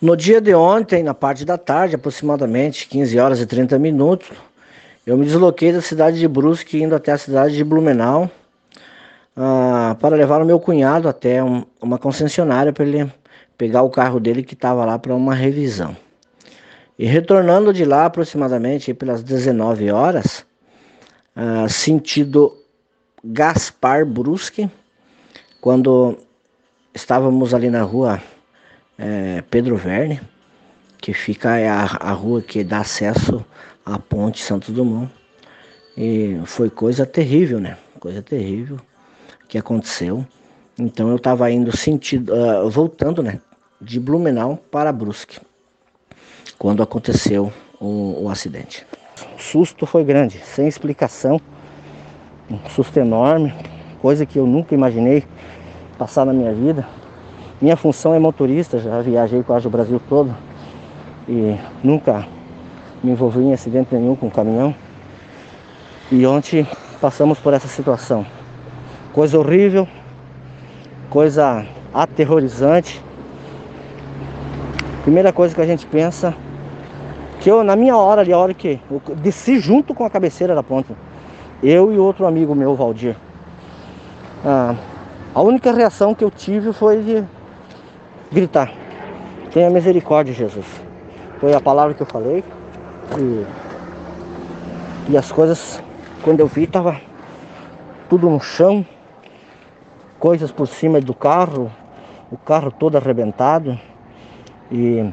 No dia de ontem, na parte da tarde, aproximadamente 15 horas e 30 minutos, eu me desloquei da cidade de Brusque indo até a cidade de Blumenau uh, para levar o meu cunhado até um, uma concessionária para ele pegar o carro dele que estava lá para uma revisão. E retornando de lá aproximadamente pelas 19 horas, uh, sentido Gaspar Brusque, quando estávamos ali na rua é, Pedro Verne, que fica a, a rua que dá acesso à ponte Santos Dumont. E foi coisa terrível, né? Coisa terrível que aconteceu. Então eu estava indo sentido, uh, voltando, né, de Blumenau para Brusque, quando aconteceu o, o acidente. O susto foi grande, sem explicação, um susto enorme, coisa que eu nunca imaginei passar na minha vida. Minha função é motorista, já viajei quase o Brasil todo e nunca me envolvi em acidente nenhum com caminhão. E ontem passamos por essa situação. Coisa horrível, coisa aterrorizante. Primeira coisa que a gente pensa, que eu na minha hora ali, a hora que eu desci junto com a cabeceira da ponte, eu e outro amigo meu, Valdir. Ah, a única reação que eu tive foi de gritar: Tenha misericórdia, Jesus. Foi a palavra que eu falei. E, e as coisas, quando eu vi, tava tudo no chão, coisas por cima do carro, o carro todo arrebentado. E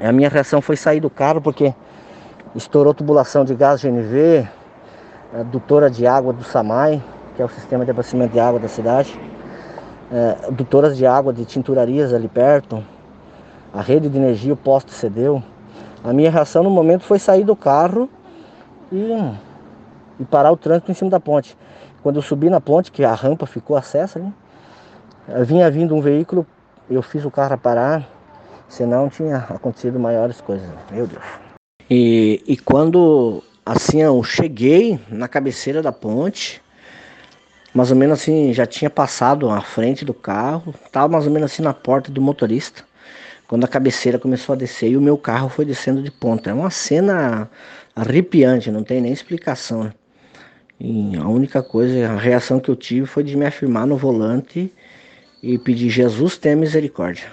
a minha reação foi sair do carro porque estourou tubulação de gás GNV, adutora de água do SAMAI, que é o sistema de abastecimento de água da cidade é, dutoras de água de tinturarias ali perto, a rede de energia, o posto cedeu. A minha reação no momento foi sair do carro e, e parar o trânsito em cima da ponte. Quando eu subi na ponte, que a rampa ficou acessa ali, vinha vindo um veículo, eu fiz o carro parar, senão tinha acontecido maiores coisas. Meu Deus. E, e quando assim eu cheguei na cabeceira da ponte, mais ou menos assim, já tinha passado à frente do carro, estava mais ou menos assim na porta do motorista, quando a cabeceira começou a descer e o meu carro foi descendo de ponta. É uma cena arrepiante, não tem nem explicação. Né? E a única coisa, a reação que eu tive foi de me afirmar no volante e pedir Jesus tenha misericórdia.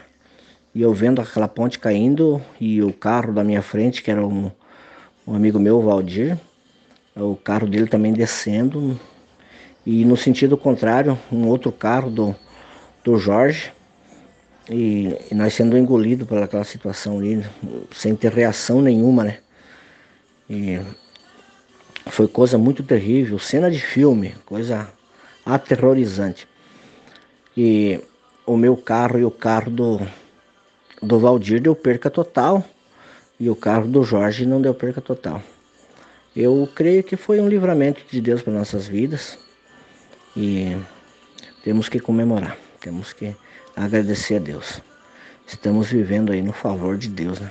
E eu vendo aquela ponte caindo e o carro da minha frente, que era um, um amigo meu, Valdir, o carro dele também descendo, e no sentido contrário, um outro carro do, do Jorge, e, e nós sendo engolidos por aquela situação ali, sem ter reação nenhuma, né? E foi coisa muito terrível, cena de filme, coisa aterrorizante. E o meu carro e o carro do, do Valdir deu perca total, e o carro do Jorge não deu perca total. Eu creio que foi um livramento de Deus para nossas vidas. E temos que comemorar, temos que agradecer a Deus. Estamos vivendo aí no favor de Deus, né?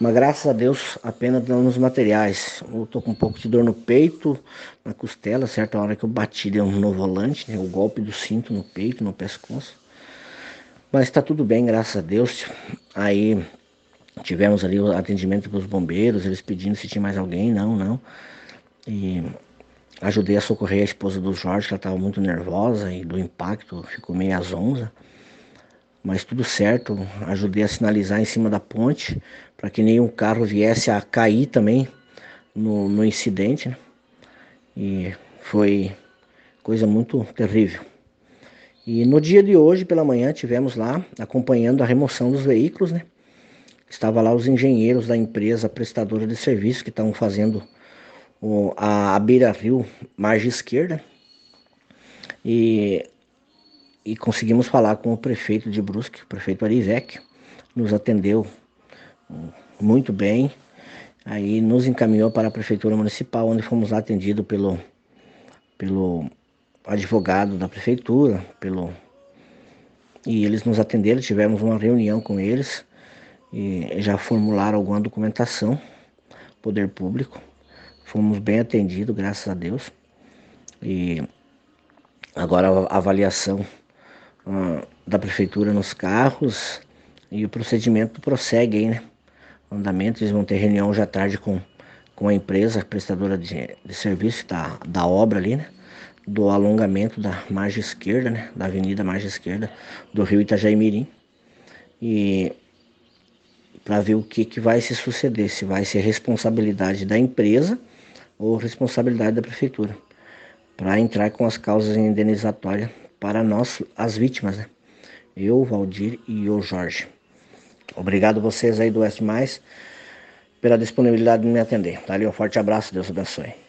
Mas graças a Deus, apenas danos materiais. Eu tô com um pouco de dor no peito, na costela, certa hora que eu bati no volante, né? o golpe do cinto no peito, no pescoço. Mas está tudo bem, graças a Deus. Aí tivemos ali o atendimento dos bombeiros, eles pedindo se tinha mais alguém, não, não. E Ajudei a socorrer a esposa do Jorge, que ela estava muito nervosa e do impacto ficou meio às Mas tudo certo, ajudei a sinalizar em cima da ponte para que nenhum carro viesse a cair também no, no incidente. Né? E foi coisa muito terrível. E no dia de hoje, pela manhã, tivemos lá acompanhando a remoção dos veículos, né? Estava lá os engenheiros da empresa prestadora de serviço que estavam fazendo a, beira-rio, margem esquerda, e, e conseguimos falar com o prefeito de Brusque, o prefeito Arivec, nos atendeu muito bem, aí nos encaminhou para a prefeitura municipal, onde fomos atendidos pelo, pelo advogado da prefeitura, pelo e eles nos atenderam, tivemos uma reunião com eles e já formularam alguma documentação, poder público, Fomos bem atendidos, graças a Deus. E agora a avaliação uh, da prefeitura nos carros E o procedimento prossegue aí, né? Andamento, eles vão ter reunião à tarde com, com a empresa prestadora de, de serviço da, da obra ali, né? Do alongamento da margem esquerda, né? Da avenida margem esquerda do rio Itajaimirim. E para ver o que, que vai se suceder, se vai ser responsabilidade da empresa ou responsabilidade da prefeitura, para entrar com as causas indenizatórias para nós, as vítimas, né? Eu, Valdir e o Jorge. Obrigado vocês aí do Oeste Mais pela disponibilidade de me atender. Tá ali um forte abraço, Deus abençoe.